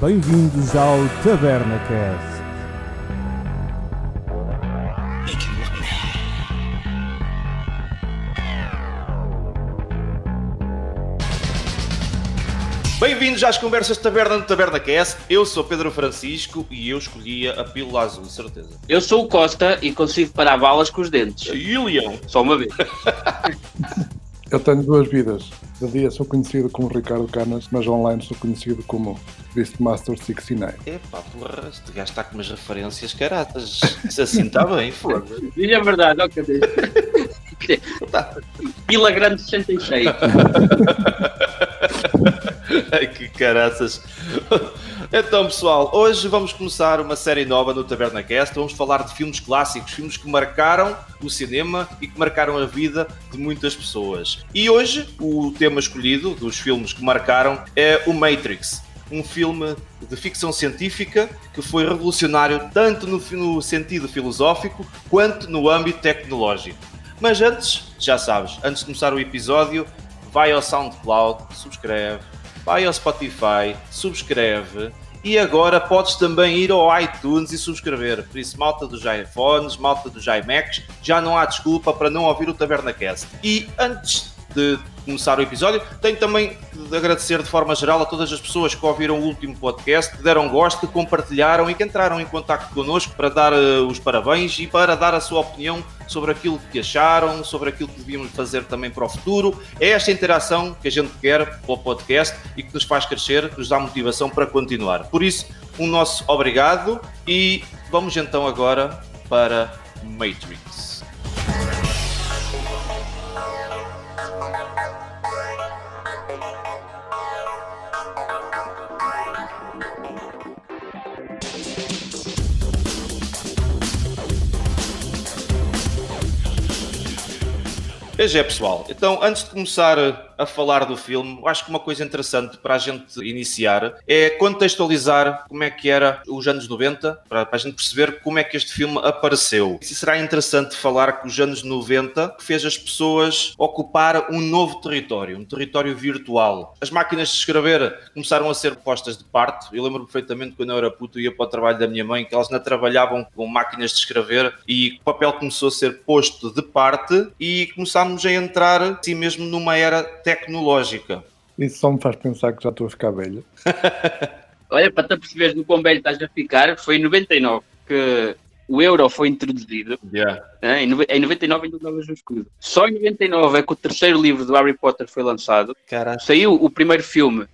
Bem-vindos ao Taberna Cast. Bem-vindos às conversas de taberna no Taberna Cast. Eu sou Pedro Francisco e eu escolhia a pílula azul, certeza. Eu sou o Costa e consigo parar balas com os dentes. E o Leão? Só uma vez. Eu tenho duas vidas. De dia sou conhecido como Ricardo Canas, mas online sou conhecido como Beastmaster69. Epá, porra, este gajo está com umas referências caratas. Isso assim está bem, foda-se. Diz a verdade, ó cadê? Pila Grande 66. Ai, que caraças. Então, pessoal, hoje vamos começar uma série nova no Taberna Cast. Vamos falar de filmes clássicos, filmes que marcaram o cinema e que marcaram a vida de muitas pessoas. E hoje, o tema escolhido dos filmes que marcaram é o Matrix. Um filme de ficção científica que foi revolucionário tanto no, no sentido filosófico quanto no âmbito tecnológico. Mas antes, já sabes, antes de começar o episódio, vai ao SoundCloud, subscreve, vai ao Spotify, subscreve e agora podes também ir ao iTunes e subscrever. Por isso, malta dos iPhones, malta dos iMacs, já não há desculpa para não ouvir o TabernaCast. E antes de começar o episódio, tenho também de agradecer de forma geral a todas as pessoas que ouviram o último podcast, que deram gosto, que compartilharam e que entraram em contato connosco para dar uh, os parabéns e para dar a sua opinião sobre aquilo que acharam, sobre aquilo que devíamos fazer também para o futuro. É esta interação que a gente quer para o podcast e que nos faz crescer, nos dá motivação para continuar. Por isso, um nosso obrigado e vamos então agora para Matrix. Pois é, pessoal. Então, antes de começar a falar do filme, acho que uma coisa interessante para a gente iniciar é contextualizar como é que era os anos 90, para, para a gente perceber como é que este filme apareceu. E será interessante falar que os anos 90 fez as pessoas ocupar um novo território, um território virtual. As máquinas de escrever começaram a ser postas de parte. Eu lembro perfeitamente quando eu era puto e ia para o trabalho da minha mãe, que elas não trabalhavam com máquinas de escrever e o papel começou a ser posto de parte e começámos a entrar assim mesmo numa era tecnológica. Isso só me faz pensar que já estou a ficar velho. Olha, para te perceberes no quão velho estás a ficar, foi em 99 que o euro foi introduzido. Yeah. né? Em nove- Em 99 ainda usavas um escudo. Só em 99 é que o terceiro livro do Harry Potter foi lançado. Caralho. Saiu o primeiro filme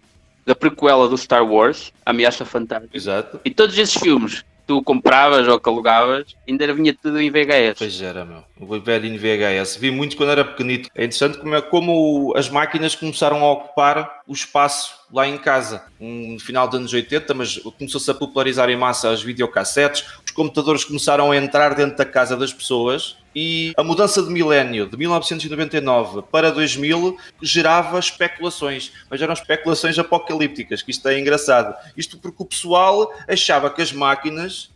da prequela do Star Wars, Ameaça Fantástica. Exato. E todos esses filmes tu compravas ou que alugavas, ainda vinha tudo em VHS. Pois era, meu. O velhinho VHS. Vi muito quando era pequenito. É interessante como, é, como as máquinas começaram a ocupar o espaço lá em casa. Um, no final dos anos 80, mas começou-se a popularizar em massa as videocassetes. Os computadores começaram a entrar dentro da casa das pessoas. E a mudança de milénio, de 1999 para 2000, gerava especulações. Mas eram especulações apocalípticas, que isto é engraçado. Isto porque o pessoal achava que as máquinas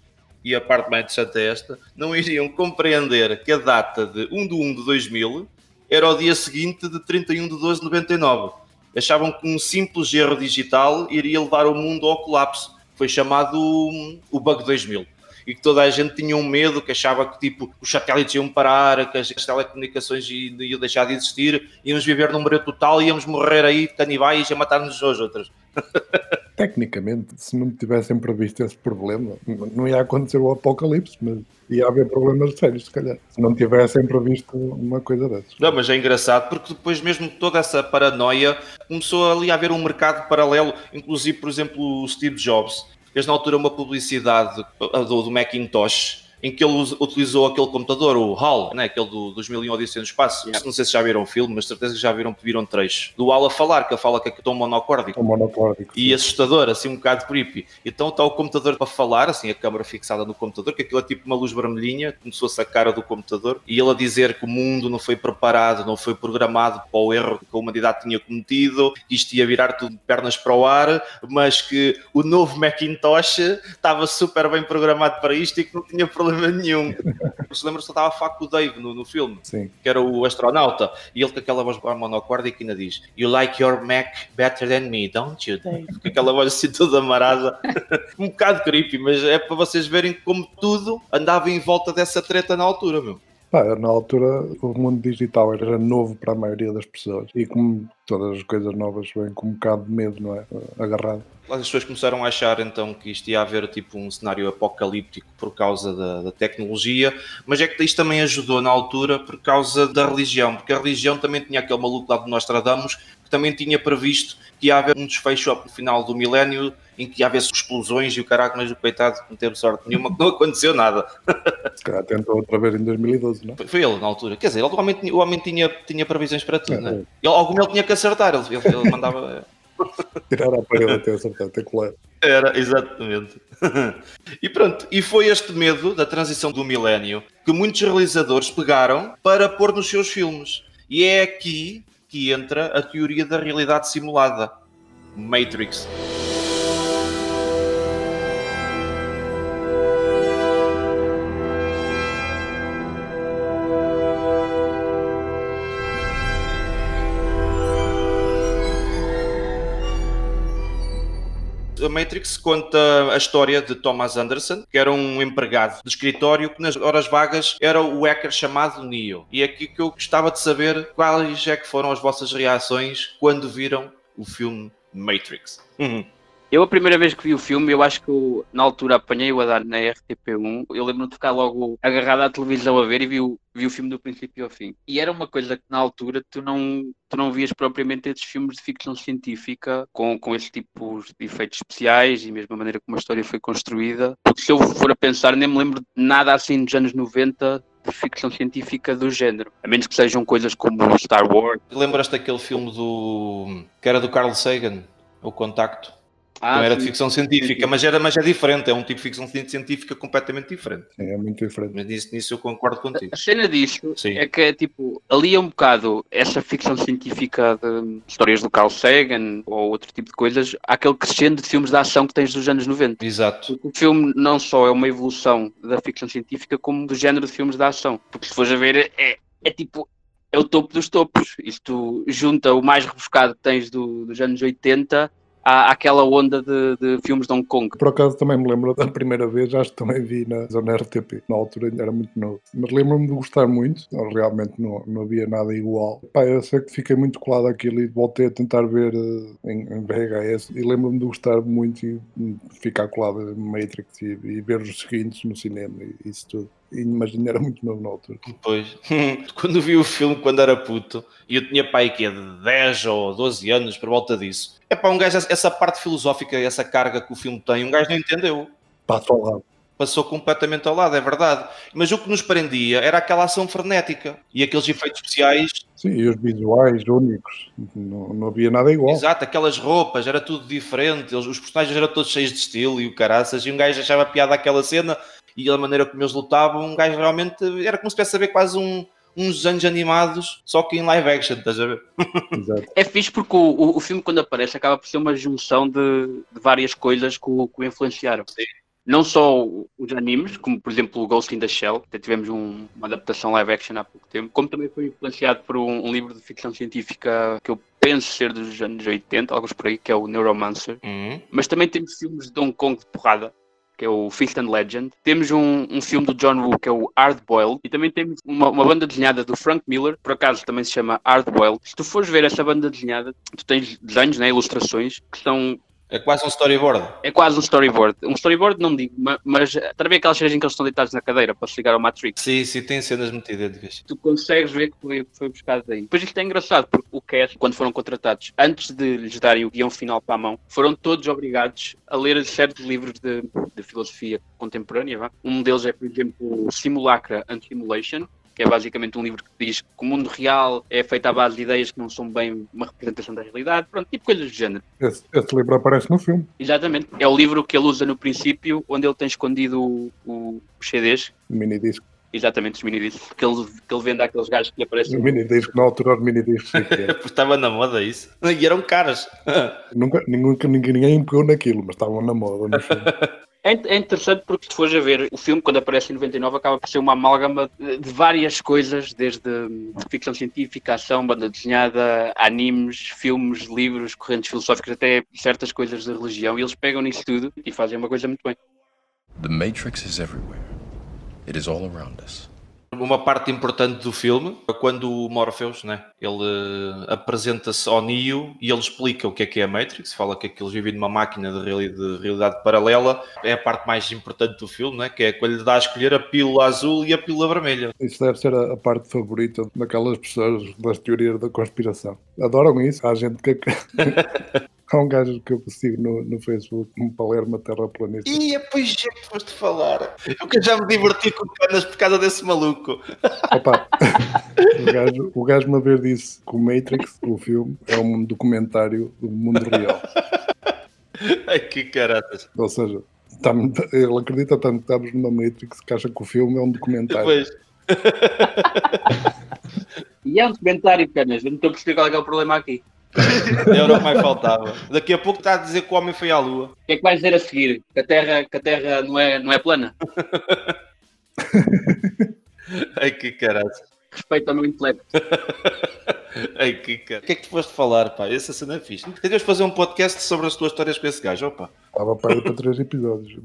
e a parte mais interessante é esta, não iriam compreender que a data de 1 de 1 de 2000 era o dia seguinte de 31 de 12 de 99. Achavam que um simples erro digital iria levar o mundo ao colapso. Foi chamado hum, o Bug 2000. E que toda a gente tinha um medo, que achava que tipo, os satélites iam parar, que as telecomunicações iam deixar de existir, íamos viver num breu total, íamos morrer aí de canibais e a matar-nos uns aos outros. Tecnicamente, se não tivessem previsto esse problema, não ia acontecer o apocalipse, mas ia haver problemas sérios, se calhar. Se não tivessem previsto uma coisa dessas. Não, mas é engraçado porque depois mesmo toda essa paranoia começou ali a haver um mercado paralelo, inclusive, por exemplo, o Steve Jobs fez na altura uma publicidade do, do Macintosh em que ele utilizou aquele computador, o HAL, né? aquele do 2001 Odisseia no Espaço. Não sei se já viram o filme, mas certeza que já viram, viram trechos. Do HAL a falar, que ele fala que é tão monocórdico O monocórdico. e assustador, assim um bocado creepy. Então está o computador para falar, assim, a câmera fixada no computador, que aquilo é tipo uma luz vermelhinha, começou-se a cara do computador, e ele a dizer que o mundo não foi preparado, não foi programado para o erro que a humanidade tinha cometido, que isto ia virar tudo de pernas para o ar, mas que o novo Macintosh estava super bem programado para isto e que não tinha problema problema nenhum. Se lembra só estava a falar com o Dave no, no filme, Sim. que era o astronauta, e ele com aquela voz monocórdica ainda diz You like your Mac better than me, don't you, Dave? Com aquela voz assim toda amarada. um bocado creepy, mas é para vocês verem como tudo andava em volta dessa treta na altura, meu. Na altura o mundo digital era novo para a maioria das pessoas e como todas as coisas novas vêm com um bocado de medo, não é? Agarrado. As pessoas começaram a achar então que isto ia haver tipo um cenário apocalíptico por causa da, da, tecnologia, mas é que isto também ajudou na altura por causa da religião, porque a religião também tinha aquele maluco lá de Nostradamus que também tinha previsto que ia haver um desfecho no final do milénio em que ia haver explosões e o caraca, mas o coitado não teve sorte nenhuma, que não aconteceu nada. Se calhar tentou outra vez em 2012, não? Foi ele na altura. Quer dizer, ele, o homem, o homem tinha, tinha previsões para tudo, é, né? Ele, algum ele tinha que acertar, ele, ele, ele mandava. Tirar a parede até acertar, até colar. Era, exatamente. e pronto, e foi este medo da transição do milénio que muitos realizadores pegaram para pôr nos seus filmes. E é aqui que entra a teoria da realidade simulada, Matrix. A Matrix conta a história de Thomas Anderson, que era um empregado de escritório que nas horas vagas era o hacker chamado Neo. E é aqui que eu gostava de saber quais é que foram as vossas reações quando viram o filme Matrix. Uhum. Eu, a primeira vez que vi o filme, eu acho que eu, na altura apanhei-o a dar na RTP1. Eu lembro-me de ficar logo agarrado à televisão a ver e vi o, vi o filme do princípio ao fim. E era uma coisa que na altura tu não, tu não vias propriamente esses filmes de ficção científica com, com esses tipos de efeitos especiais e mesmo a maneira como a história foi construída. Porque se eu for a pensar, nem me lembro de nada assim dos anos 90 de ficção científica do género. A menos que sejam coisas como Star Wars. Lembras-te daquele filme do. que era do Carl Sagan, O Contacto? Ah, não era sim. de ficção científica, mas, era, mas é diferente, é um tipo de ficção científica completamente diferente. Sim, é muito diferente. Mas nisso, nisso eu concordo contigo. A cena disso sim. é que, tipo, ali é um bocado essa ficção científica de histórias do Carl Sagan ou outro tipo de coisas, aquele crescendo de filmes de ação que tens dos anos 90. Exato. O filme não só é uma evolução da ficção científica, como do género de filmes de ação. Porque se fores a ver, é, é tipo, é o topo dos topos. Isto junta o mais rebuscado que tens do, dos anos 80 há aquela onda de, de, filmes de Hong Kong. Por acaso também me lembro da primeira vez, acho que também vi na zona RTP. Na altura ainda era muito novo. Mas lembro-me de gostar muito, realmente não, não havia nada igual. Pá, eu sei que fiquei muito colado àquilo e voltei a tentar ver uh, em, em, VHS e lembro-me de gostar muito e ficar colado em Matrix e, e ver os seguintes no cinema e isso tudo imagino era muito novo na altura. Pois, quando vi o filme quando era puto, e eu tinha pai que é de 10 ou 12 anos, por volta disso, é para um gajo, essa parte filosófica, essa carga que o filme tem, um gajo não entendeu. Passa ao lado. Passou completamente ao lado, é verdade. Mas o que nos prendia era aquela ação frenética e aqueles efeitos especiais. Sim, e os visuais únicos. Não, não havia nada igual. Exato, aquelas roupas, era tudo diferente. Os personagens eram todos cheios de estilo e o caraças. E um gajo achava piada aquela cena e a maneira como eles lutavam, um gajo realmente era como se tivesse a ver quase um, uns desenhos animados, só que em live action, estás a ver? Exato. É fixe porque o, o, o, filme, quando aparece, acaba por ser uma junção de, de várias coisas que o, que o influenciaram. Sim. Não só os animes, como por exemplo o Ghost in the Shell, até tivemos um, uma adaptação live action há pouco tempo, como também foi influenciado por um, um, livro de ficção científica que eu penso ser dos anos 80, alguns por aí, que é o Neuromancer. Uhum. Mas também temos filmes de Hong Kong de porrada, que é o Fist and Legend. Temos um, um filme do John Woo, que é o Hard Boiled. E também temos uma, uma, banda desenhada do Frank Miller, por acaso também se chama Hard Boiled. Se tu fores ver essa banda desenhada, tu tens desenhos, né, ilustrações, que são é quase um storyboard. É quase um storyboard. Um storyboard não digo, mas, mas também aquelas cenas em que eles estão deitados na cadeira para se ligar ao Matrix. Sim, sim, tem cenas muito idênticas. Tu consegues ver que foi, foi buscado daí. Depois isto é engraçado, porque o cast, quando foram contratados, antes de lhes darem o guião final para a mão, foram todos obrigados a ler certos livros de, de filosofia contemporânea. Vá. Um deles é, por exemplo, Simulacra and Simulation, que é basicamente um livro que diz que o mundo real é feito à base de ideias que não são bem uma representação da realidade, pronto, tipo coisas do género. Esse, esse livro aparece no filme. Exatamente. É o livro que ele usa no princípio, onde ele tem escondido o, o, os CDs. O minidisco. Exatamente, os minidiscos. Que ele, que ele vende àqueles gajos que lhe aparecem. O minidisco, na altura, os minidiscos. Porque estava na moda isso. E eram caras. Nunca, ninguém, ninguém pegou naquilo, mas estavam na moda no filme. É, é interessante porque se fores a ver o filme, quando aparece em 99, acaba por ser uma amálgama de várias coisas, desde ficção científica, ação, banda desenhada, animes, filmes, livros, correntes filosóficas, até certas coisas da religião, e eles pegam nisso tudo e fazem uma coisa muito bem. The Matrix is everywhere. It is all around us. Uma parte importante do filme é quando o Morpheus, né, ele uh, apresenta-se ao Neo e ele explica o que é que é a Matrix, fala que aquilo vive numa máquina de realidade, de realidade, paralela, é a parte mais importante do filme, né, que é quando lhe dá a escolher a pílula azul e a pílula vermelha. Isso deve ser a, a parte favorita daquelas pessoas das teorias da conspiração. Adoram isso, há gente que... Há um gajo que eu sigo no, no Facebook, um Palermo Terraplanista. E pois é que foste falar. Eu que já me diverti com canas por causa desse maluco. Opa, o, gajo, o gajo uma vez disse que o Matrix, o filme, é um documentário do mundo real. Ai que caratas. Ou seja, tá, ele acredita tanto que estamos numa Matrix que acha que o filme é um documentário. Pois. e é um documentário, canas. Eu não estou a perceber qual é, é o problema aqui. Era o que mais faltava. Daqui a pouco está a dizer que o homem foi à lua. O que é que vais dizer a seguir? Que a Terra, que a terra não, é, não é plana? Ai que caralho. Respeito ao meu intelecto. Ai que caralho. O que é que tu foste falar, pá? Essa cena é fixe. Tens fazer um podcast sobre as tuas histórias com esse gajo, opa. Estava para para três episódios.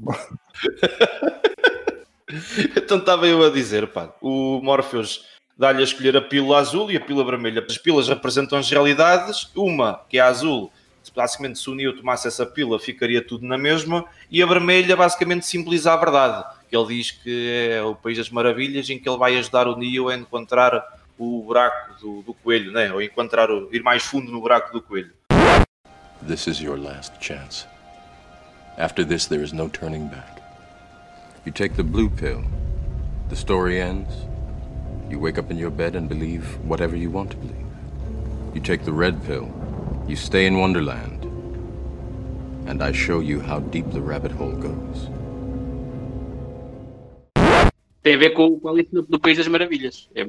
então estava eu a dizer, pá, o Morpheus dá-lhe a escolher a pílula azul e a pílula vermelha. As pílulas representam as realidades, uma que é azul, basicamente se o Neo tomasse essa pílula ficaria tudo na mesma, e a vermelha basicamente simboliza a verdade. Ele diz que é o País das Maravilhas em que ele vai ajudar o Neo a encontrar o buraco do, do coelho, né? ou encontrar o, ir mais fundo no buraco do coelho. This is your last chance. After this there is no turning back. You take the blue pill, the story ends. You wake up in your bed and believe whatever you want to believe. You take the red pill. You stay in Wonderland. And I show you how deep the rabbit hole goes. Tem a ver com, com Alice no, no País das Maravilhas. É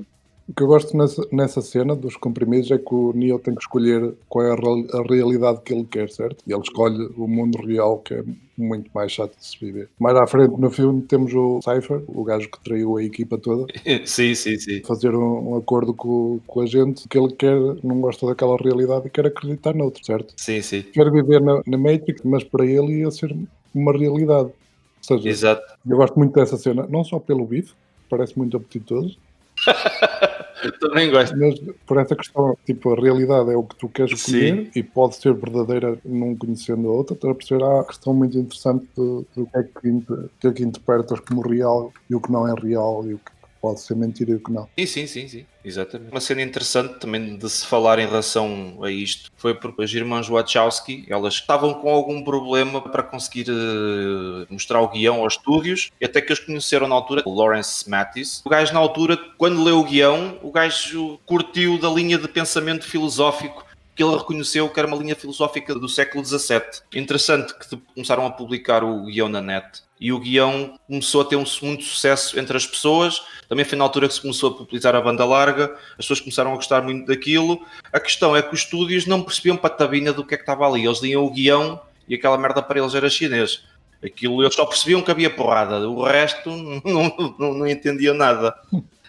o que eu gosto nessa, nessa cena dos comprimidos é que o Neo tem que escolher qual é a, a, realidade que ele quer, certo? E ele escolhe o mundo real, que é muito mais chato de se viver. Mais à frente no filme temos o Cypher, o gajo que traiu a equipa toda. sim, sim, sim. Fazer um, um acordo com, com a gente que ele quer, não gosta daquela realidade e quer acreditar noutro, certo? Sim, sim. Quer viver na, na Matrix, mas para ele ia ser uma realidade. Ou seja, Exato. eu gosto muito dessa cena, não só pelo bife, parece muito apetitoso, Também gosto. Mas por essa questão, tipo, a realidade é o que tu queres escolher e pode ser verdadeira não conhecendo a outra. Estás a perceber? Há a questão muito interessante do, do que, é que, que é que interpretas como real e o que não é real e o que pode ser mentira o que não. Sim, sim, sim, sim, exatamente. Uma cena interessante também de se falar em relação a isto foi porque as irmãs Wachowski, elas estavam com algum problema para conseguir uh, mostrar o guião aos estúdios e até que eles conheceram na altura Lawrence Mattis. O gajo na altura, quando leu o guião, o gajo curtiu da linha de pensamento filosófico que ele reconheceu que era uma linha filosófica do século XVII. Interessante que começaram a publicar o guião na net e o guião começou a ter um, muito sucesso entre as pessoas. Também foi na altura que se começou a popularizar a banda larga, as pessoas começaram a gostar muito daquilo. A questão é que os estúdios não percebiam patabina do que é que estava ali. Eles liam o guião e aquela merda para eles era chinês. Aquilo eles só percebiam que havia porrada, o resto não, não, não entendiam nada.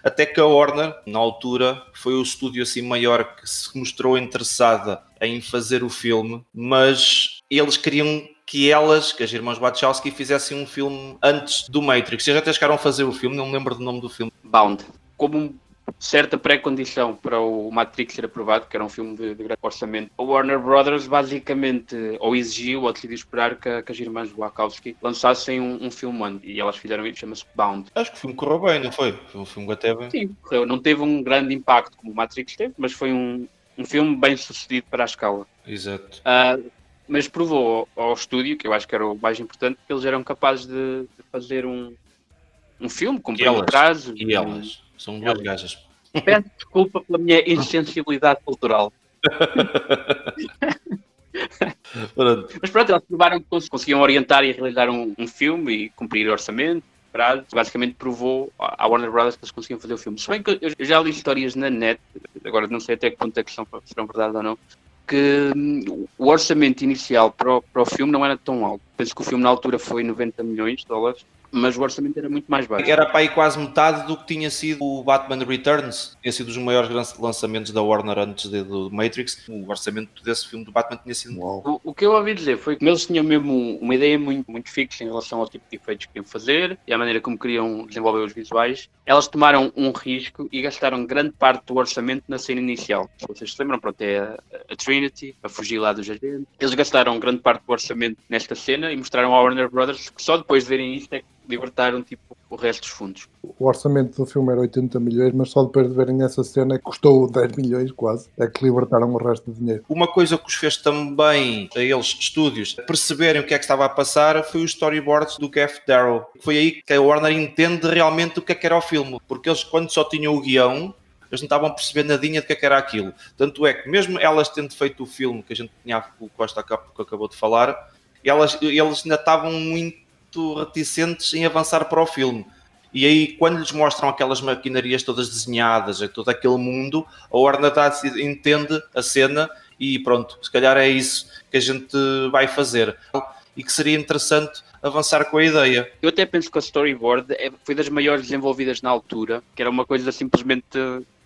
Até que a Warner, na altura, foi o estúdio assim maior que se mostrou interessada em fazer o filme, mas eles queriam que elas, que as irmãs Wachowski, fizessem um filme antes do Matrix. Vocês até chegaram a fazer o filme, não me lembro do nome do filme. Bound. Como certa pré-condição para o Matrix ser aprovado, que era um filme de, de grande orçamento, a Warner Brothers basicamente ou exigiu ou decidiu esperar que, que as irmãs Wachowski lançassem um, um filme antes. E elas fizeram isso, chama-se Bound. Acho que o filme correu bem, não foi? Foi um filme até bem. Sim, correu. Não teve um grande impacto como o Matrix teve, mas foi um, um filme bem sucedido para a escala. Exato. Uh, mas provou ao, estúdio, que eu acho que era o mais importante, que eles eram capazes de, de fazer um, um filme com bem prazo. E elas, são duas gajas. Peço desculpa pela minha insensibilidade cultural. Mas pronto, eles provaram que conseguiam orientar e realizar um, um filme e cumprir orçamento, prazo. Basicamente provou à Warner Brothers que eles conseguiam fazer o filme. Se bem que eu já li histórias na net, agora não sei até que ponto é que são, serão verdade ou não, que hum, o orçamento inicial para o, para o filme não era tão alto. Penso que o filme na altura foi 90 milhões de dólares mas o orçamento era muito mais baixo. Era para aí quase metade do que tinha sido o Batman Returns, tinha sido um dos maiores lançamentos da Warner antes de, do Matrix. O orçamento desse filme do Batman tinha sido. O, o, que eu ouvi dizer foi que eles tinham mesmo uma ideia muito, muito fixa em relação ao tipo de efeitos que queriam fazer e à maneira como queriam desenvolver os visuais. Elas tomaram um risco e gastaram grande parte do orçamento na cena inicial. Vocês se lembram, pronto, é a, a Trinity, a fugir lá dos agentes. Eles gastaram grande parte do orçamento nesta cena e mostraram ao Warner Brothers que só depois de verem isto é que libertaram tipo o resto dos fundos. O orçamento do filme era 80 milhões, mas só depois de verem essa cena é que custou 10 milhões quase, é que libertaram o resto do dinheiro. Uma coisa que os fez também a eles, estúdios, perceberem o que é que estava a passar foi os storyboards do Geoff Darrow. Foi aí que a Warner entende realmente o que é que era o filme, porque eles quando só tinham o guião, eles não estavam a perceber nadinha do que, é que era aquilo. Tanto é que mesmo elas tendo feito o filme que a gente tinha, o Costa que acabou de falar, elas, eles ainda estavam muito muito reticentes em avançar para o filme. E aí, quando lhes mostram aquelas maquinarias todas desenhadas, todo aquele mundo, a Warner entende a cena e pronto, se calhar é isso que a gente vai fazer. E que seria interessante avançar com a ideia. Eu até penso que a storyboard é, foi das maiores desenvolvidas na altura, que era uma coisa simplesmente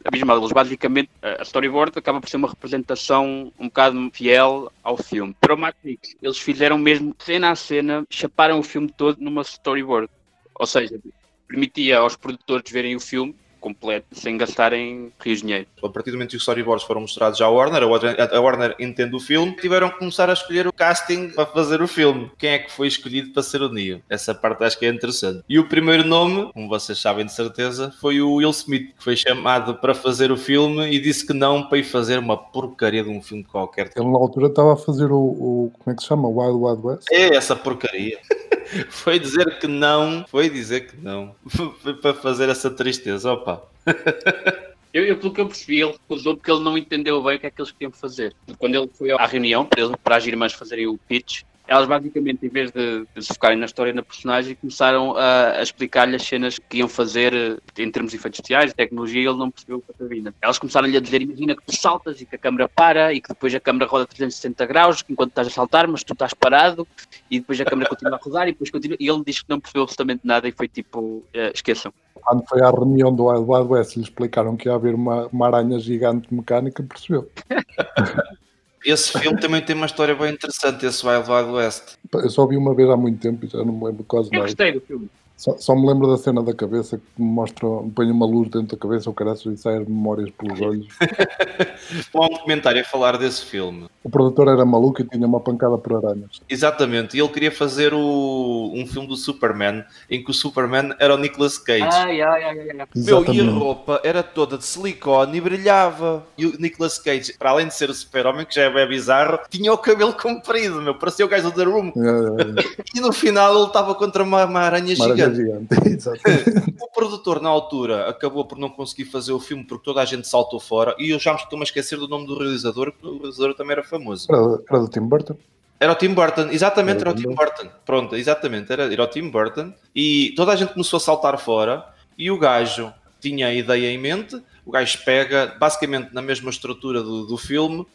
abismal. Eles basicamente, a storyboard acaba por ser uma representação um bocado fiel ao filme. Para o Matrix, eles fizeram mesmo cena a cena, chaparam o filme todo numa storyboard. Ou seja, permitia aos produtores verem o filme completo, sem gastarem rios de dinheiro. A partir do momento que os storyboards foram mostrados à Warner, a Warner, a Warner entende o filme, tiveram que começar a escolher o casting para fazer o filme. Quem é que foi escolhido para ser o Neo? Essa parte acho que é interessante. E o primeiro nome, como vocês sabem de certeza, foi o Will Smith, que foi chamado para fazer o filme e disse que não para ir fazer uma porcaria de um filme qualquer. Ele na altura estava a fazer o, o como é que se chama? Wild Wild West? É essa porcaria. foi dizer que não, foi dizer que não, foi para fazer essa tristeza, opa. Eu, eu, pelo que eu percebi, ele recusou porque ele não entendeu bem o que é que eles queriam fazer. Quando ele foi à reunião para, para as irmãs fazerem o pitch, elas basicamente, em vez de, de, se focarem na história e na personagem, começaram a, a explicar-lhe as cenas que iam fazer eh, em termos de efeitos especiais, tecnologia, e ele não percebeu o que vinda. Elas começaram-lhe a dizer, imagina que tu saltas e que a câmera para e que depois a câmera roda 360 graus enquanto estás a saltar, mas tu estás parado e depois a câmera continua a rodar e depois continua... E ele diz que não percebeu absolutamente nada e foi tipo, uh, esqueçam. Quando foi à reunião do Wild Wild West lhe explicaram que ia haver uma, uma aranha gigante mecânica, percebeu. Esse filme também tem uma história bem interessante, esse Wild Wild West. Eu só vi uma vez há muito tempo e já não me lembro quase nada. Eu gostei do filme. Só, só, me lembro da cena da cabeça que me mostra, põe uma luz dentro da cabeça, o cara e sai memórias pelos olhos. Há um documentário a falar desse filme. O produtor era maluco e tinha uma pancada por aranhas. Exatamente, e ele queria fazer o, um filme do Superman em que o Superman era o Nicolas Cage. Ai, ai, ai, ai. Meu, e a roupa era toda de silicone e brilhava. E o Nicolas Cage, para além de ser o super-homem, que já é bem bizarro, tinha o cabelo comprido, meu, parecia o gajo do The Room. É, é, é. E no final ele estava contra uma, uma aranha gigante gigante. o produtor, na altura, acabou por não conseguir fazer o filme porque toda a gente saltou fora. E eu já me estou a esquecer do nome do realizador, porque o realizador também era famoso. Era, era do Tim Burton. Era o Tim Burton, exatamente, era, era o Tim Burton. Pronto, exatamente, era, era o Tim Burton. E toda a gente começou a saltar fora. E o gajo tinha a ideia em mente. O gajo pega, basicamente, na mesma estrutura do, do filme,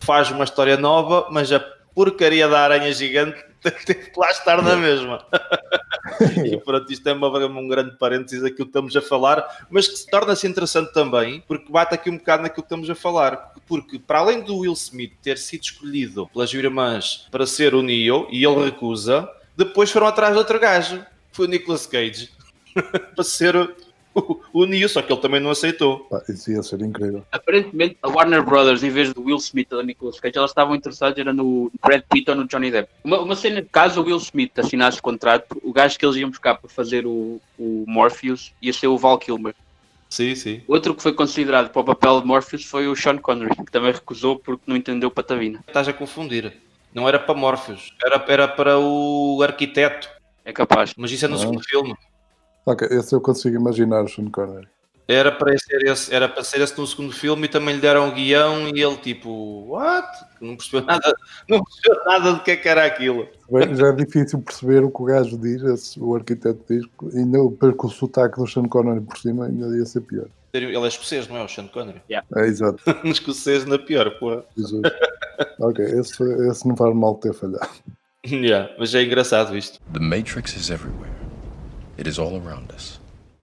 faz uma história nova, mas a porcaria da aranha gigante teve que lá estar na mesma. e pronto, isto é uma, um grande parênteses daquilo que estamos a falar, mas que se torna-se interessante também, porque bate aqui um bocado naquilo que estamos a falar. Porque, para além do Will Smith ter sido escolhido pelas irmãs para ser o Neo, e ele recusa, depois foram atrás de outro gajo, foi o Nicolas Cage, para ser o, Neo, só que ele também não aceitou. Ah, isso ia ser incrível. Aparentemente, a Warner Brothers, em vez do Will Smith ou da Nicolas Cage, elas estavam interessadas era no Brad Pitt ou no Johnny Depp. Uma, uma cena, caso o Will Smith assinasse o contrato, o gajo que eles iam buscar para fazer o, o Morpheus ia ser o Val Kilmer. Sim, sim. Outro que foi considerado para o papel de Morpheus foi o Sean Connery, que também recusou porque não entendeu patavina. Estás a confundir. Não era para Morpheus, era, era para o arquiteto. É capaz. Mas isso é no ah. segundo filme. Ok, esse eu consigo imaginar o Sean Connery. Era para, ser esse, era para ser esse no segundo filme e também lhe deram o guião e ele tipo, what? Não percebeu nada, não percebeu nada do que, é que era aquilo. Bem, já é difícil perceber o que o gajo diz, esse, o arquiteto diz, ainda com o sotaque do Sean Connery por cima ainda ia ser pior. Ele é escocês, não é? O Sean Connery. É exato. Um escocês na pior, porra. Jesus. ok, esse, esse não faz mal ter falhado. Yeah, mas é engraçado isto. The Matrix is everywhere. It is all around us.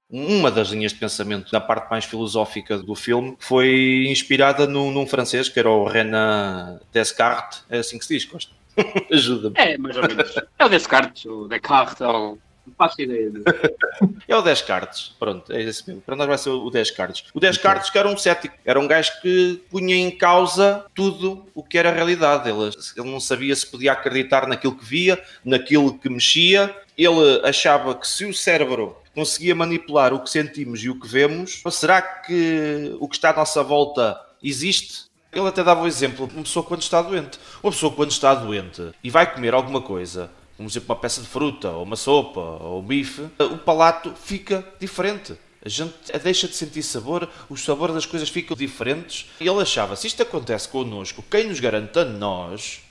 Uma das linhas de pensamento da parte mais filosófica do filme foi inspirada num, num francês que era o Renan Descartes. É assim que se diz, Costa. Ajuda-me. É, mais ou menos. É o Descartes, o Descartes, ou... Não faço ideia. De... É o Descartes, pronto, é esse mesmo. Para nós vai ser o Descartes. O Descartes que era um cético, era um gajo que punha em causa tudo o que era a realidade. Ele, ele não sabia se podia acreditar naquilo que via, naquilo que mexia. Ele achava que se o cérebro conseguia manipular o que sentimos e o que vemos, será que o que está à nossa volta existe? Ele até dava o exemplo de uma pessoa quando está doente. Uma pessoa quando está doente e vai comer alguma coisa, como por exemplo uma peça de fruta, ou uma sopa, ou bife, o palato fica diferente. A gente deixa de sentir sabor, o sabor das coisas ficam diferentes. E ele achava, se isto acontece connosco, quem nos garante a nós,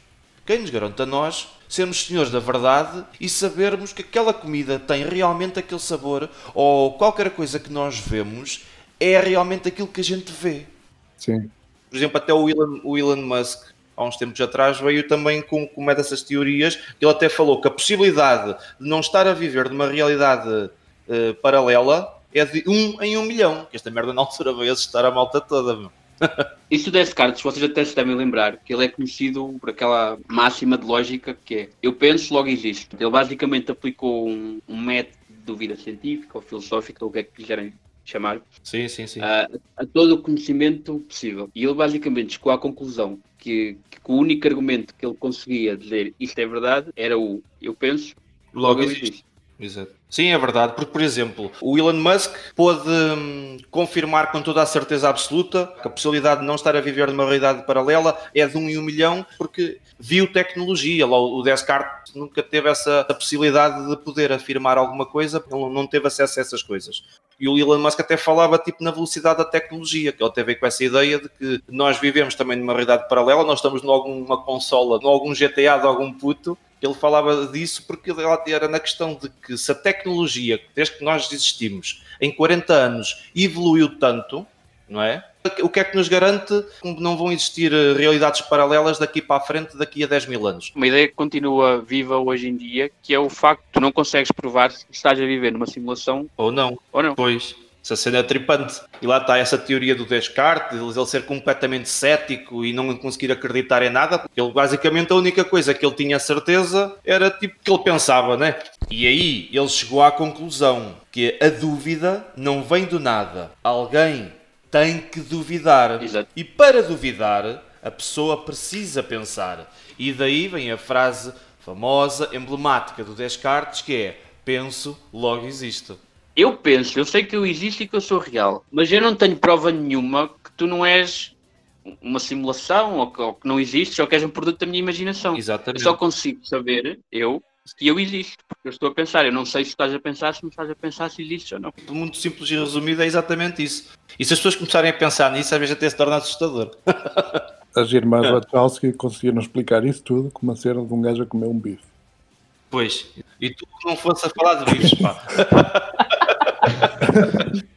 quem nos garante a nós, sermos senhores da verdade e sabermos que aquela comida tem realmente aquele sabor, ou qualquer coisa que nós vemos é realmente aquilo que a gente vê. Sim. Por exemplo, até o Elon, o Elon Musk, há uns tempos atrás, veio também com, com uma dessas teorias. Ele até falou que a possibilidade de não estar a viver numa realidade eh, paralela é de um em um milhão. Que esta merda na altura veio assustar a malta toda. Meu. Isso do Descartes, vocês até se devem lembrar que ele é conhecido por aquela máxima de lógica que é eu penso, logo existo. Ele basicamente aplicou um, um método de dúvida científica ou filosófica, ou o que é que quiserem chamar, Sim, sim, sim. a, a todo o conhecimento possível. E ele basicamente chegou à conclusão que, que o único argumento que ele conseguia dizer isto é verdade era o eu penso, Logo logo existe. existe. Exato. Sim, é verdade, porque, por exemplo, o Elon Musk pôde hum, confirmar com toda a certeza absoluta que a possibilidade de não estar a viver numa realidade paralela é de um em um milhão, porque viu tecnologia. Lá o Descartes nunca teve essa possibilidade de poder afirmar alguma coisa, ele não teve acesso a essas coisas. E o Elon Musk até falava tipo na velocidade da tecnologia, que ele teve com essa ideia de que nós vivemos também numa realidade paralela, nós estamos em alguma consola, em algum GTA de algum puto, ele falava disso porque ele era na questão de que se a tecnologia, desde que nós existimos, em 40 anos, evoluiu tanto, não é? O que é que nos garante que não vão existir eh, realidades paralelas daqui para a frente, daqui a 10 mil anos? Uma ideia que continua viva hoje em dia, que é o facto de tu não consegues provar se estás a viver numa simulação Ou não? ou não. Pois, essa cena é tripante. E lá está essa teoria do Descartes, de ele ser completamente cético e não conseguir acreditar em nada, porque ele basicamente a única coisa que ele tinha certeza era tipo que ele pensava, né? E aí ele chegou à conclusão que a dúvida não vem do nada. Alguém tem que duvidar. Exato. E para duvidar, a pessoa precisa pensar. E daí vem a frase famosa, emblemática do Descartes, que é penso, logo existo. Eu penso, eu sei que eu existo e que eu sou real, mas eu não tenho prova nenhuma que tu não és uma simulação ou que, ou que não existes ou que és um produto da minha imaginação. Eu Exatamente. só consigo saber, eu, que eu existo, porque eu estou a pensar. Eu não sei se estás a pensar, se não estás a pensar se existes ou não. Muito simples e resumido é exatamente isso. E se as pessoas começarem a pensar nisso, às vezes até se torna assustador. As irmãs Wachowski conseguiram explicar isso tudo com uma cena de um gajo a comer um bife. Pois. E tu não fosse a falar de bichos, pá.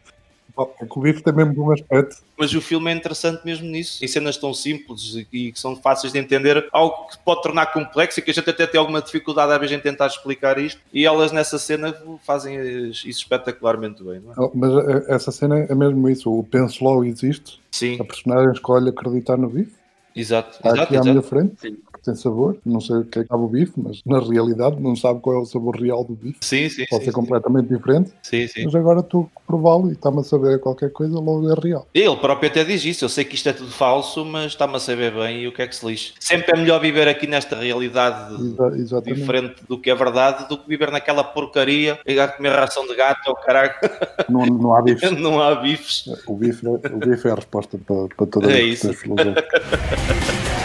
O bife tem mesmo bom aspecto. Mas o filme é interessante mesmo nisso. Em cenas tão simples e que são fáceis de entender, algo que pode tornar complexo e que a gente até tem alguma dificuldade às vezes em tentar explicar isto. E elas nessa cena fazem isso espetacularmente bem, não é? Oh, Mas eh, essa cena é mesmo isso. O penso logo existe. Sim, A personagem escolhe acreditar no bife. exato. Está exato, aqui à exato. minha frente. Sim. Tem sabor. Não sei o que é que sabe o bife, mas na realidade não sabe qual é o sabor real do bife. Sim, sim, Pode sim, ser completamente diferente. sim, sim. Mas agora estou a prová-lo e está-me a saber qualquer coisa, logo é real. Ele próprio até diz isso. Eu sei que isto é tudo falso, mas está-me a saber bem e o que é que se lixe. Sempre é melhor viver aqui nesta realidade Exa- diferente do que é verdade do que viver naquela porcaria e a comer ração de gato ou caralho. Não, não há bife. Não há bifes. O bife, é- o bife é a resposta para, para todas É isso.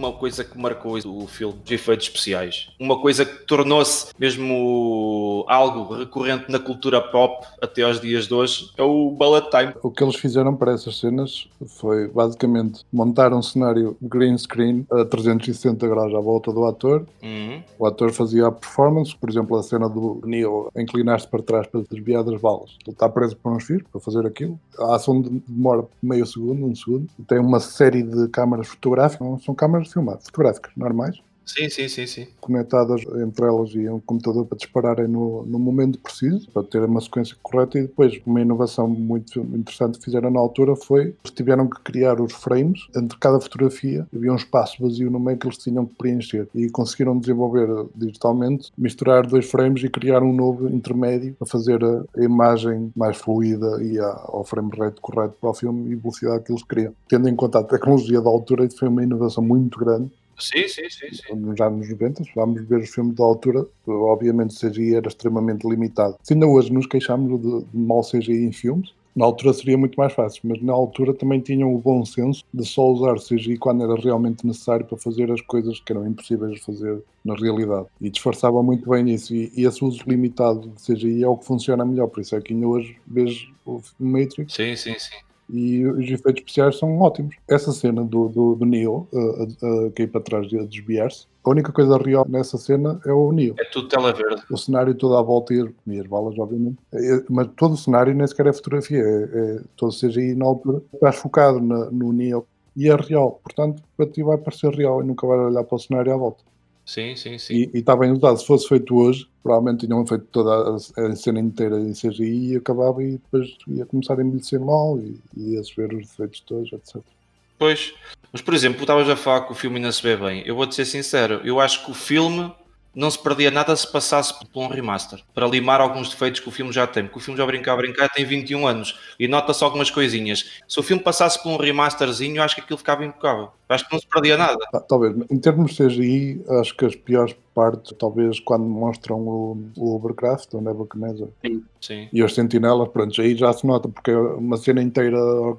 uma coisa que marcou o filme, os efeitos especiais. Uma coisa que tornou-se mesmo algo recorrente na cultura pop até aos dias de hoje é o bullet time. O que eles fizeram para essas cenas foi basicamente montar um cenário green screen a 360 graus à volta do ator. Uhum. O ator fazia a performance, por exemplo, a cena do Neo inclinar-se para trás para desviar das balas. Ele está preso por uns fios para fazer aquilo. A ação demora meio segundo, um segundo. Tem uma série de câmaras fotográficas, não são câmaras de filmar, fotográficas normais, Sim, sim, sim, sim. conectadas entre elas e um computador para dispararem no, no momento preciso, para ter uma sequência correta. E depois, uma inovação muito interessante que fizeram na altura foi eles tiveram que criar os frames entre cada fotografia. Havia um espaço vazio no meio que eles tinham que preencher e conseguiram desenvolver digitalmente, misturar dois frames e criar um novo intermédio para fazer a, imagem mais fluida e ao frame rate correto para o filme e velocidade que eles queriam. Tendo em conta a tecnologia da altura, foi uma inovação muito grande Sim, sim, sim, sim. nos anos 90, se vamos ver os filmes da altura, obviamente o CGI era extremamente limitado. Se ainda hoje nos queixamos de, de mau CGI em filmes, na altura seria muito mais fácil, mas na altura também tinham o bom senso de só usar CGI quando era realmente necessário para fazer as coisas que eram impossíveis de fazer na realidade. E disfarçavam muito bem isso. E, esse uso limitado de CGI é o que funciona melhor. Por isso é que ainda hoje vejo o Matrix Sim, sim, sim. E os efeitos especiais são ótimos. Essa cena do, do, do Neo, uh, que é para trás de a desviar-se, a única coisa real nessa cena é o Neo. É tudo tela verde. O cenário todo à volta e as, e as balas, obviamente. É- mas todo o cenário nem sequer é fotografia, é, é todo CGI na altura. Estás focado na- no Neo e é real. Portanto, para ti vai parecer real e nunca vais olhar para o cenário à volta. Sim, sim, sim. E, e está bem usado. Se fosse feito hoje, provavelmente tinham feito toda a, a cena inteira em CGI e acabava e depois ia começar a envelhecer mal e, e ia-se ver os defeitos todos, etc. Pois. Mas, por exemplo, estavas a falar que o filme ainda se vê bem. Eu vou-te ser sincero, eu acho que o filme não se perdia nada se passasse por um remaster. Para limar alguns defeitos que o filme já tem. Porque o filme já brincar, brincar tem 21 anos. E nota-se algumas coisinhas. Se o filme passasse por um remasterzinho, acho que aquilo ficava impecável. Acho que não se perdia nada. Ah, Talvez, em termos de CGI, acho que as piores partes, talvez quando mostram o, o Overcraft, o Nebuchadnezzar, Sim. e as sentinelas, pronto, aí já se nota, porque é uma cena inteira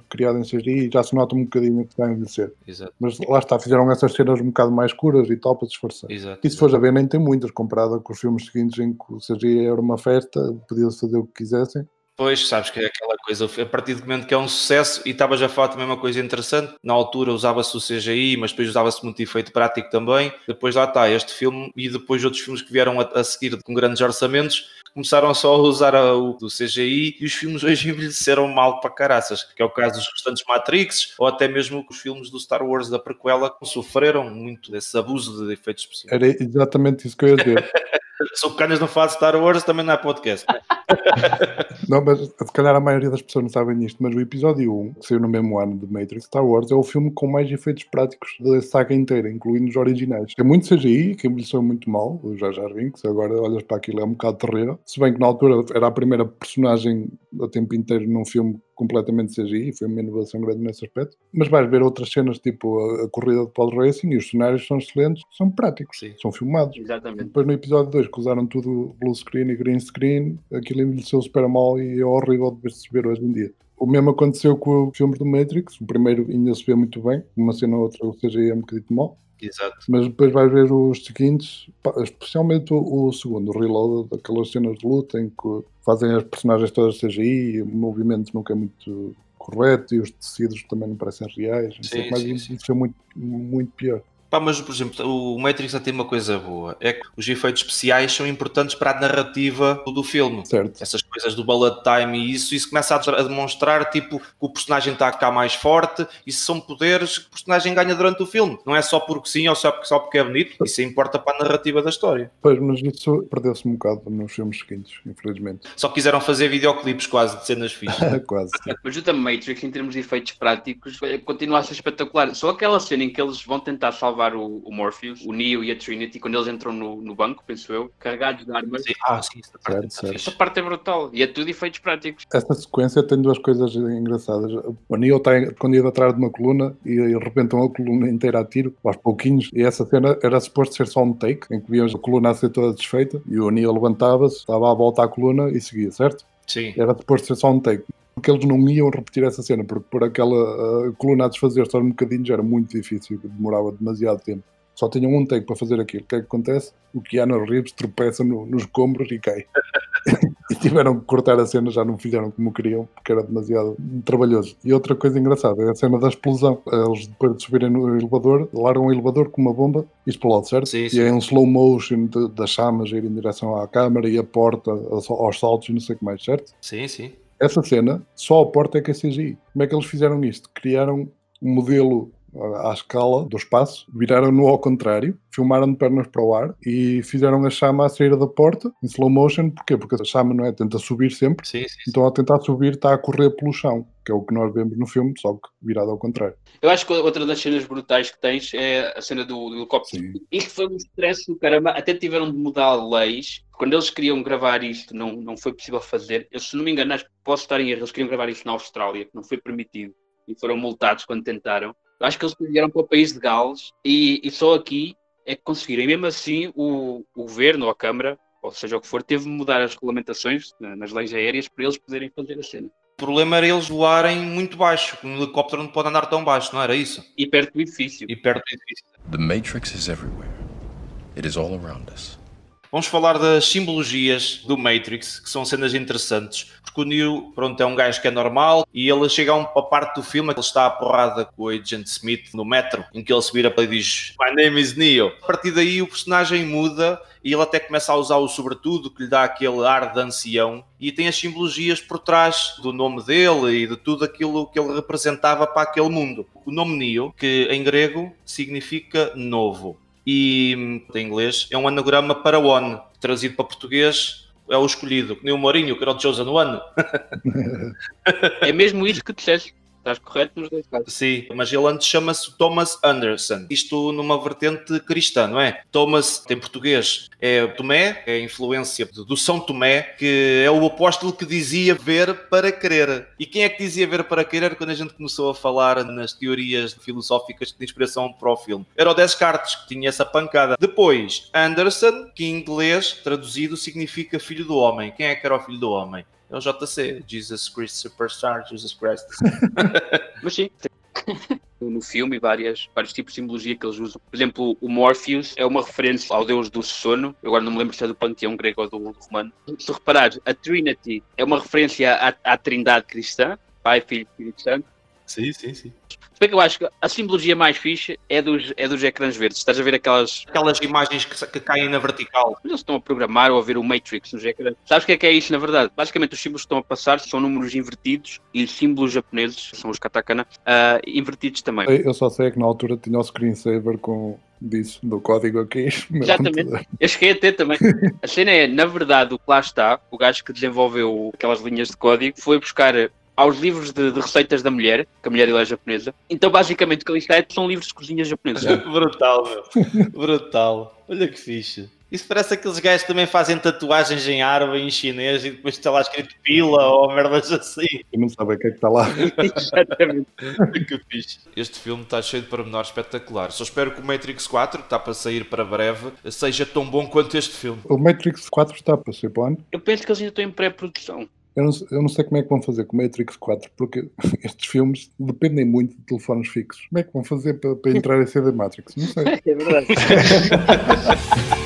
criada em CGI já se nota um bocadinho que está a envelhecer. Exato. Mas lá está, fizeram essas cenas um bocado mais escuras e tal para disfarçar. Exato. E se fores a ver, nem tem muitas, comparada com os filmes seguintes em que o CGI era uma festa, podia-se fazer o que quisessem. Pois, sabes que é aquela coisa, a partir do momento que é um sucesso, e estavas a falar também uma coisa interessante, na altura usava-se o CGI, mas depois usava-se muito efeito prático também, depois lá está, este filme e depois outros filmes que vieram a, a seguir com grandes orçamentos, começaram só a usar a- o do CGI e os filmes hoje envelheceram mal para caraças, que é o caso dos restantes Matrix, ou até mesmo os filmes do Star Wars da prequela, que sofreram muito desse abuso de efeitos especiais. Era exatamente isso que eu ia dizer. Se o Canas não de Star Wars, também não é podcast. Não, mas se calhar a maioria das pessoas não sabem nisto, mas o episódio 1, que saiu no mesmo ano de Matrix Star Wars, é o filme com mais efeitos práticos da saga inteira, incluindo os originais. É muito CGI, que envelheceu muito mal, o Jar Jar Binks, agora olhas para aquilo é um bocado terrível. Se bem que na altura era a primeira personagem a tempo inteiro num filme completamente CGI, e foi uma inovação grande nesse aspecto. Mas vais ver outras cenas, tipo a, a corrida de pod racing, e os cenários são excelentes, são práticos, Sim. são filmados. Exatamente. Depois no episódio 2 que usaram tudo blue screen e green screen, aquilo envelheceu super mal e é horrível de se ver hoje em dia. O mesmo aconteceu com os filmes do Matrix, o primeiro ainda se vê muito bem, uma cena ou outra, ou seja, é um bocadinho mal, Exato. mas depois vais ver os seguintes, especialmente o, o segundo, o Reload, aquelas cenas de luta em que fazem as personagens todas CGI, o movimento nunca é muito correto e os tecidos também não parecem reais, não sei, Sim, mas sim, sim. isso é muito, muito pior. Pá, mas, por exemplo, o Matrix já tem uma coisa boa. É que os efeitos especiais são importantes para a narrativa do filme. Certo. Essas coisas do bullet time e isso, isso começa a demonstrar tipo, que o personagem está a ficar mais forte. Isso são poderes que o personagem ganha durante o filme. Não é só porque sim ou só porque, só porque é bonito. Isso importa para a narrativa da história. Pois, mas isso perdeu-se um bocado nos filmes seguintes, infelizmente. Só quiseram fazer videoclipes quase de cenas fixas. Quase. Mas o The Matrix, em termos de efeitos práticos, eh, continua a ser espetacular. Só aquela cena em que eles vão tentar salvar o, o Morpheus, o Neo e a Trinity, quando eles entram no, no banco, penso eu, carregados de armas. Ah, sim, essa parte Certo, certo. Essa parte é brutal. E é tudo efeitos práticos. Esta sequência tem duas coisas engraçadas. O Neo está escondido atrás de uma coluna e de repente uma coluna inteira a tiro, aos pouquinhos. E essa cena era suposto ser só um take, em que víamos a coluna a ser toda desfeita e o Neo levantava-se, estava à volta à coluna e seguia, certo? Sim. Era suposto ser só um take. Que eles não iam repetir essa cena, porque por aquela uh, coluna a desfazer-se aos um bocadinhos era muito difícil, demorava demasiado tempo. Só tinham um take para fazer aquilo. O que é que acontece? O Keanu Reeves tropeça no, nos escombros e cai. e tiveram que cortar a cena, já não fizeram como queriam, porque era demasiado trabalhoso. E outra coisa engraçada é a cena da explosão. Eles, depois de subirem no elevador, largam o elevador com uma bomba e explode, certo? Sim, E sim. é um slow motion das chamas a ir em direção à câmara e a porta aos saltos e não sei o que mais, certo? Sim, sim. Essa cena, só a porta é que é CGI. Como é que eles fizeram isto? Criaram um modelo à escala do espaço, viraram-no ao contrário, filmaram de pernas para o ar e fizeram a chama a sair da porta em slow motion. Porquê? Porque a chama não é? Tenta subir sempre, Sim, sim. então ao tentar subir está a correr pelo chão, que é o que nós vemos no filme, só que virado ao contrário. Eu acho que outra das cenas brutais que tens é a cena do, do helicóptero. Sim. Isto foi um stress do caramba. Até tiveram de mudar leis. Quando eles queriam gravar isto, não, não foi possível fazer. Eu, se não me engano, posso estar em erro. Eles queriam gravar isto na Austrália, que não foi permitido. E foram multados quando tentaram. Eu acho que eles vieram para o país de Gales e, e só aqui é que conseguiram. E mesmo assim, o, o governo ou a Câmara, ou seja o que for, teve de mudar as regulamentações na- nas leis aéreas para eles poderem fazer a cena. O problema era eles voarem muito baixo. Um helicóptero não pode andar tão baixo, não era isso? E perto do edifício. E perto do edifício. The Matrix is everywhere. It is all around us. Vamos falar das simbologias do Matrix, que são cenas interessantes, porque o Neo, pronto, é um gajo que é normal e ele chega a uma parte do filme que ele está à porrada com o Agent Smith no metro, em que ele se vira para e diz My name is Neo. A partir daí o personagem muda e ele até começa a usar o sobretudo, que lhe dá aquele ar de ancião, e tem as simbologias por trás do nome dele e de tudo aquilo que ele representava para aquele mundo. O nome Neo, que em grego significa novo, e hum, em inglês é um anagrama para One, trazido para português é o escolhido, nem o Mourinho, que era o Chosen One. É mesmo isso que disseste. Estás correto nos dois casos. Sim, mas ele antes chama-se Thomas Anderson. Isto numa vertente cristã, não é? Thomas, em português, é Tomé, é a influência do São Tomé, que é o apóstolo que dizia ver para crer. E quem é que dizia ver para crer quando a gente começou a falar nas teorias filosóficas de inspiração para o filme? Era o Descartes, que tinha essa pancada. Depois, Anderson, que em inglês, traduzido, significa filho do homem. Quem é que era o filho do homem? É o JC, Jesus Christ Superstar, Jesus Christ. Mas sim. No filme, várias, vários tipos de simbologia que eles usam. Por exemplo, o Morpheus é uma referência ao deus do sono. Eu agora não me lembro se é do panteão grego ou do, romano. Se reparares, a Trinity é uma referência à, à trindade cristã. Pai, Filho e Espírito Santo. Sim, sim, sim. Se bem que eu acho que a simbologia mais fixe é dos, é dos ecrãs verdes. Estás a ver aquelas... Aquelas imagens que, que caem na vertical. Eles estão a programar ou a ver o Matrix nos ecrãs. Sabes o que é que é isso, na verdade? Basicamente, os símbolos que estão a passar são números invertidos e símbolos japoneses, são os katakana, ah, invertidos também. Eu só sei que na altura tinha o screensaver com disso, do código aqui. Exatamente. computador. Eu cheguei a ter também. A cena é, na verdade, o que lá está, o gajo que desenvolveu aquelas linhas de código, foi buscar aos livros de, de receitas da mulher, que a mulher ele é japonesa. Então, basicamente, o que ali está é- são livros de cozinha japoneses. Brutal, meu. Brutal. Olha que fixe. Isso parece aqueles gajos que também fazem tatuagens em árabe em chinês e depois está lá escrito pila ou merdas assim. Eu não sabia o que é que está lá. Exatamente. que fixe. Este filme está cheio de pormenores espetaculares. Só espero que o Matrix 4, que está para sair para breve, seja tão bom quanto este filme. O Matrix 4 está para ser para o ano. Eu penso que eles ainda estão em pré-produção. Eu não, eu não sei como é que vão fazer com o Matrix 4, porque estes filmes dependem muito de telefones fixos. Como é que vão fazer para, para entrar em CD Matrix? Não sei. É verdade.